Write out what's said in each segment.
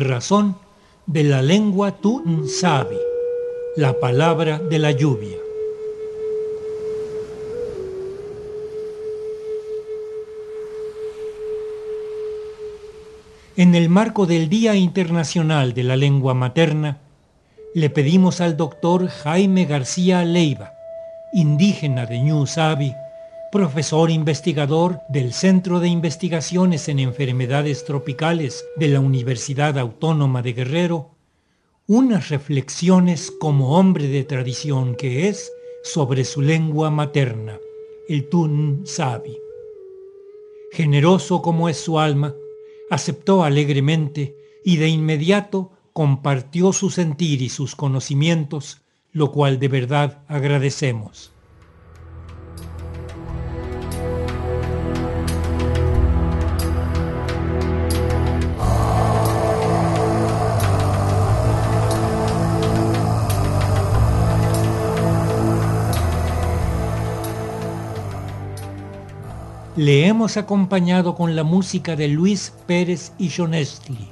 razón de la lengua Tunsabi, la palabra de la lluvia. En el marco del Día Internacional de la Lengua Materna, le pedimos al doctor Jaime García Leiva, indígena de Ñu Sabi, profesor investigador del Centro de Investigaciones en Enfermedades Tropicales de la Universidad Autónoma de Guerrero, unas reflexiones como hombre de tradición que es sobre su lengua materna, el Tun Sabi. Generoso como es su alma, aceptó alegremente y de inmediato compartió su sentir y sus conocimientos, lo cual de verdad agradecemos. Le hemos acompañado con la música de Luis Pérez y Jonestli,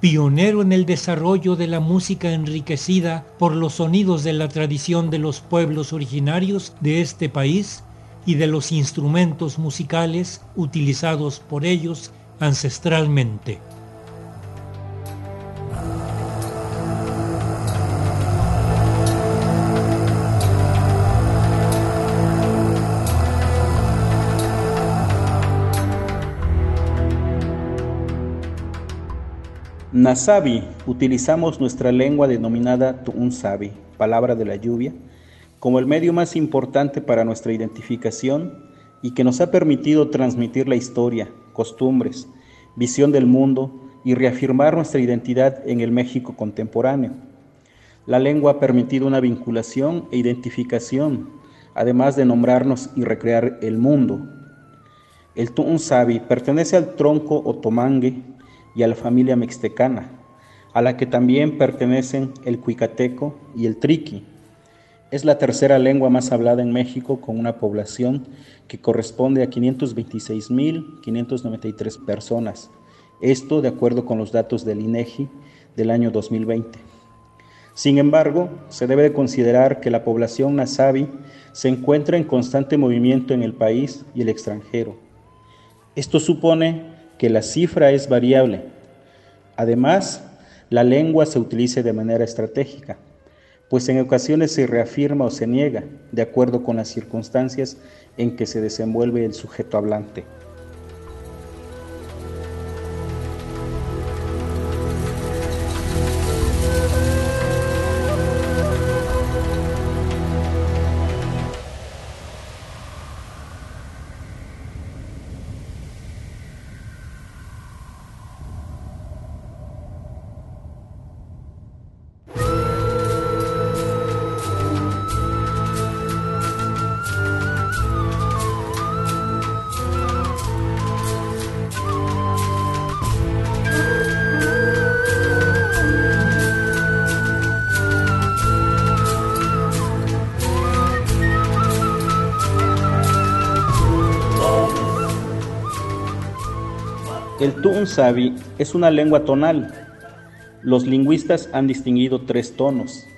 pionero en el desarrollo de la música enriquecida por los sonidos de la tradición de los pueblos originarios de este país y de los instrumentos musicales utilizados por ellos ancestralmente. Nasabi, utilizamos nuestra lengua denominada Tu'unsabi, palabra de la lluvia, como el medio más importante para nuestra identificación y que nos ha permitido transmitir la historia, costumbres, visión del mundo y reafirmar nuestra identidad en el México contemporáneo. La lengua ha permitido una vinculación e identificación, además de nombrarnos y recrear el mundo. El Tu'unsabi pertenece al tronco otomangue y a la familia mixtecana, a la que también pertenecen el cuicateco y el triqui. Es la tercera lengua más hablada en México con una población que corresponde a 526.593 personas. Esto de acuerdo con los datos del INEGI del año 2020. Sin embargo, se debe de considerar que la población nasabi se encuentra en constante movimiento en el país y el extranjero. Esto supone que la cifra es variable. Además, la lengua se utiliza de manera estratégica, pues en ocasiones se reafirma o se niega de acuerdo con las circunstancias en que se desenvuelve el sujeto hablante. El Sabi es una lengua tonal. Los lingüistas han distinguido tres tonos,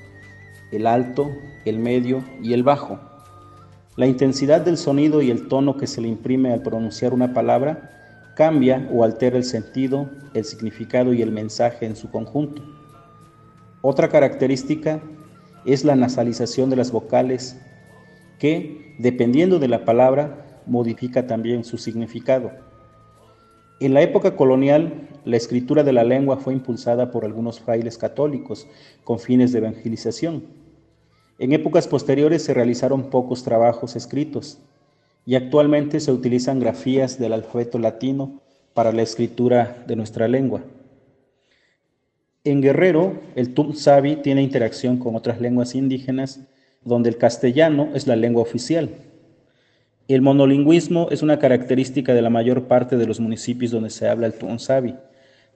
el alto, el medio y el bajo. La intensidad del sonido y el tono que se le imprime al pronunciar una palabra cambia o altera el sentido, el significado y el mensaje en su conjunto. Otra característica es la nasalización de las vocales que, dependiendo de la palabra, modifica también su significado. En la época colonial, la escritura de la lengua fue impulsada por algunos frailes católicos con fines de evangelización. En épocas posteriores se realizaron pocos trabajos escritos y actualmente se utilizan grafías del alfabeto latino para la escritura de nuestra lengua. En Guerrero, el Sabi tiene interacción con otras lenguas indígenas, donde el castellano es la lengua oficial. El monolingüismo es una característica de la mayor parte de los municipios donde se habla el Tunsabi,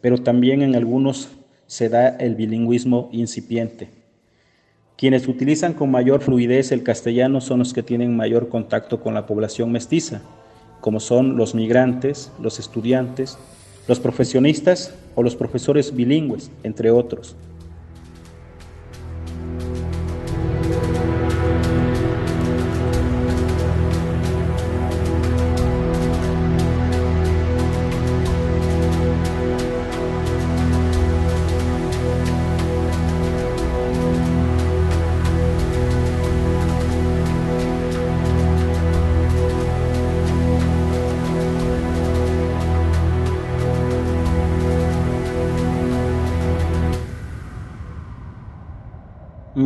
pero también en algunos se da el bilingüismo incipiente. Quienes utilizan con mayor fluidez el castellano son los que tienen mayor contacto con la población mestiza, como son los migrantes, los estudiantes, los profesionistas o los profesores bilingües, entre otros.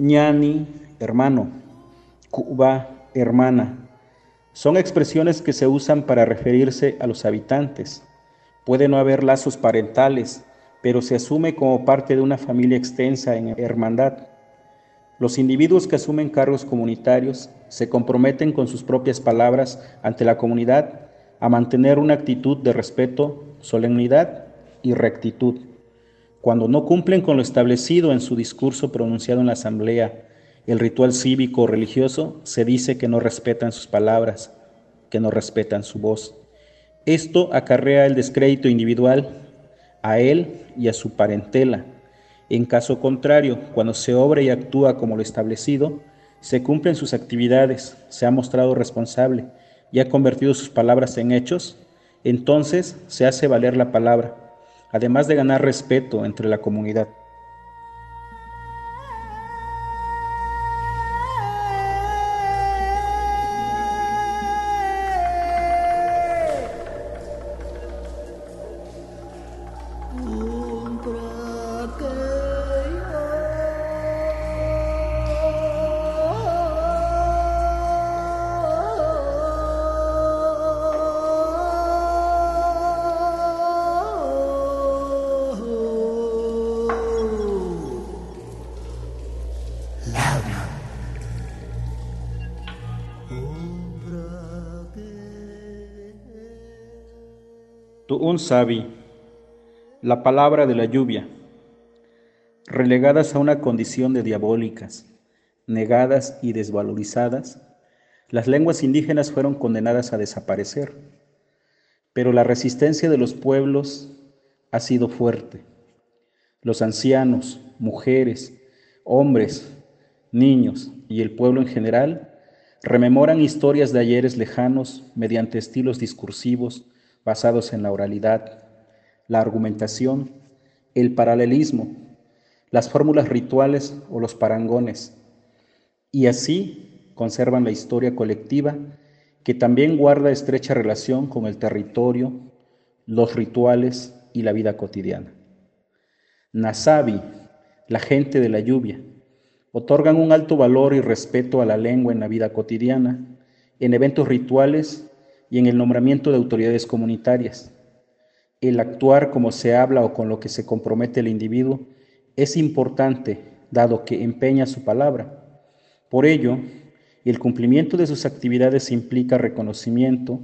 ñani, hermano, cuba, hermana. Son expresiones que se usan para referirse a los habitantes. Puede no haber lazos parentales, pero se asume como parte de una familia extensa en hermandad. Los individuos que asumen cargos comunitarios se comprometen con sus propias palabras ante la comunidad a mantener una actitud de respeto, solemnidad y rectitud. Cuando no cumplen con lo establecido en su discurso pronunciado en la asamblea, el ritual cívico o religioso, se dice que no respetan sus palabras, que no respetan su voz. Esto acarrea el descrédito individual a él y a su parentela. En caso contrario, cuando se obra y actúa como lo establecido, se cumplen sus actividades, se ha mostrado responsable y ha convertido sus palabras en hechos, entonces se hace valer la palabra además de ganar respeto entre la comunidad. Un sabi, la palabra de la lluvia, relegadas a una condición de diabólicas, negadas y desvalorizadas, las lenguas indígenas fueron condenadas a desaparecer, pero la resistencia de los pueblos ha sido fuerte. Los ancianos, mujeres, hombres, niños y el pueblo en general rememoran historias de ayeres lejanos mediante estilos discursivos basados en la oralidad, la argumentación, el paralelismo, las fórmulas rituales o los parangones, y así conservan la historia colectiva que también guarda estrecha relación con el territorio, los rituales y la vida cotidiana. Nasabi, la gente de la lluvia, otorgan un alto valor y respeto a la lengua en la vida cotidiana, en eventos rituales y en el nombramiento de autoridades comunitarias. El actuar como se habla o con lo que se compromete el individuo es importante, dado que empeña su palabra. Por ello, el cumplimiento de sus actividades implica reconocimiento,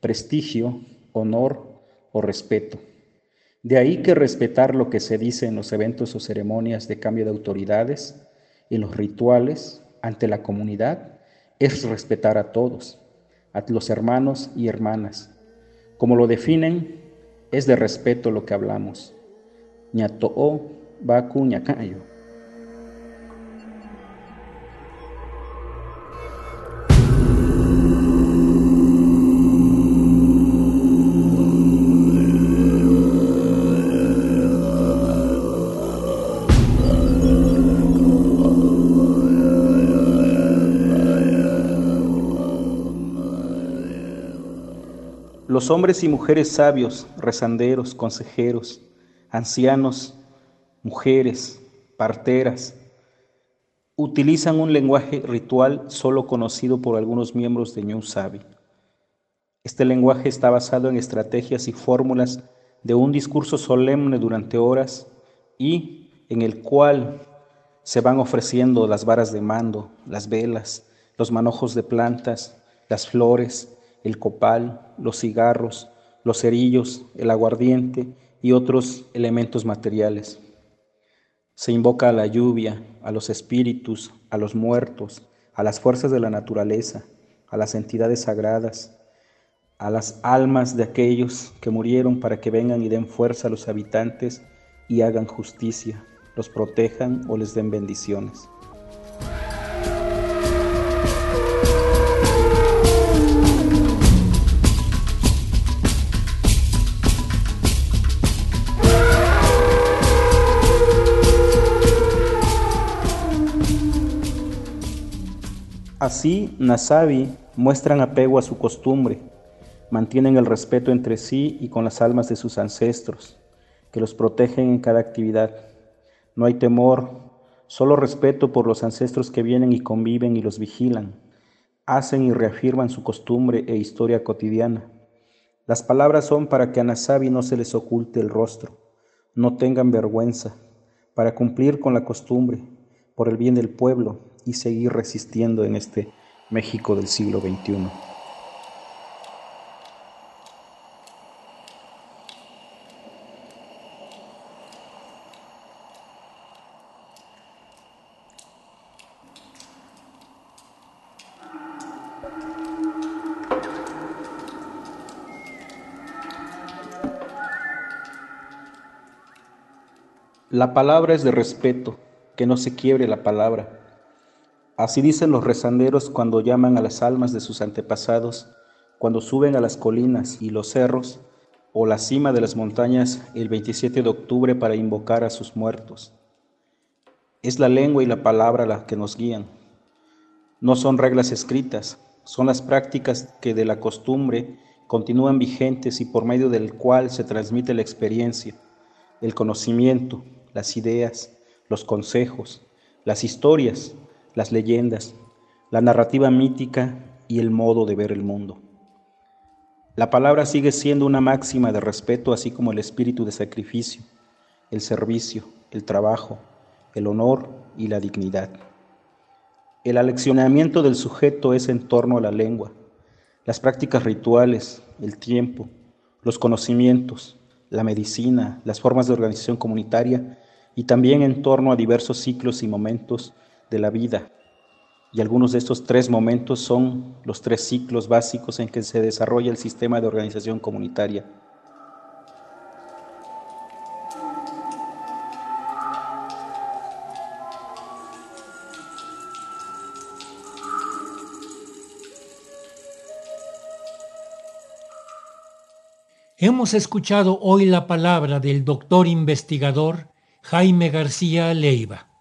prestigio, honor o respeto. De ahí que respetar lo que se dice en los eventos o ceremonias de cambio de autoridades, en los rituales, ante la comunidad, es respetar a todos a los hermanos y hermanas. Como lo definen, es de respeto lo que hablamos. Ñato'o baku ñakayo. Los hombres y mujeres sabios, rezanderos, consejeros, ancianos, mujeres, parteras, utilizan un lenguaje ritual solo conocido por algunos miembros de New Sabi. Este lenguaje está basado en estrategias y fórmulas de un discurso solemne durante horas y en el cual se van ofreciendo las varas de mando, las velas, los manojos de plantas, las flores, el copal, los cigarros, los cerillos, el aguardiente y otros elementos materiales. Se invoca a la lluvia, a los espíritus, a los muertos, a las fuerzas de la naturaleza, a las entidades sagradas, a las almas de aquellos que murieron para que vengan y den fuerza a los habitantes y hagan justicia, los protejan o les den bendiciones. Así, Nasabi muestran apego a su costumbre, mantienen el respeto entre sí y con las almas de sus ancestros, que los protegen en cada actividad. No hay temor, solo respeto por los ancestros que vienen y conviven y los vigilan. Hacen y reafirman su costumbre e historia cotidiana. Las palabras son para que a Nasabi no se les oculte el rostro, no tengan vergüenza, para cumplir con la costumbre, por el bien del pueblo y seguir resistiendo en este México del siglo XXI. La palabra es de respeto, que no se quiebre la palabra. Así dicen los rezanderos cuando llaman a las almas de sus antepasados, cuando suben a las colinas y los cerros o la cima de las montañas el 27 de octubre para invocar a sus muertos. Es la lengua y la palabra las que nos guían. No son reglas escritas, son las prácticas que de la costumbre continúan vigentes y por medio del cual se transmite la experiencia, el conocimiento, las ideas, los consejos, las historias, las leyendas, la narrativa mítica y el modo de ver el mundo. La palabra sigue siendo una máxima de respeto, así como el espíritu de sacrificio, el servicio, el trabajo, el honor y la dignidad. El aleccionamiento del sujeto es en torno a la lengua, las prácticas rituales, el tiempo, los conocimientos, la medicina, las formas de organización comunitaria y también en torno a diversos ciclos y momentos de la vida. Y algunos de estos tres momentos son los tres ciclos básicos en que se desarrolla el sistema de organización comunitaria. Hemos escuchado hoy la palabra del doctor investigador Jaime García Leiva,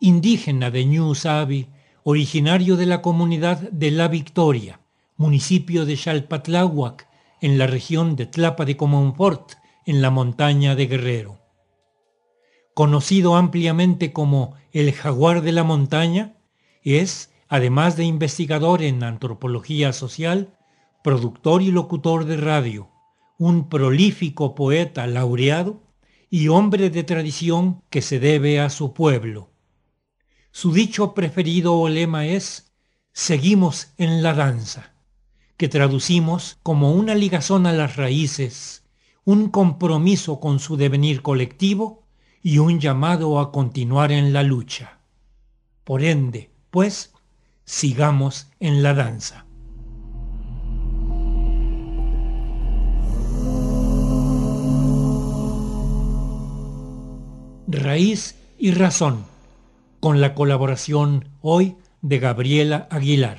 indígena de New Sabi, originario de la comunidad de La Victoria, municipio de Xalpatláhuac, en la región de Tlapa de Comonfort, en la montaña de Guerrero. Conocido ampliamente como el jaguar de la montaña, es, además de investigador en antropología social, productor y locutor de radio, un prolífico poeta laureado y hombre de tradición que se debe a su pueblo. Su dicho preferido o lema es Seguimos en la danza, que traducimos como una ligazón a las raíces, un compromiso con su devenir colectivo y un llamado a continuar en la lucha. Por ende, pues, sigamos en la danza. Raíz y Razón, con la colaboración hoy de Gabriela Aguilar,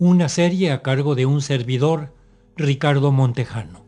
una serie a cargo de un servidor, Ricardo Montejano.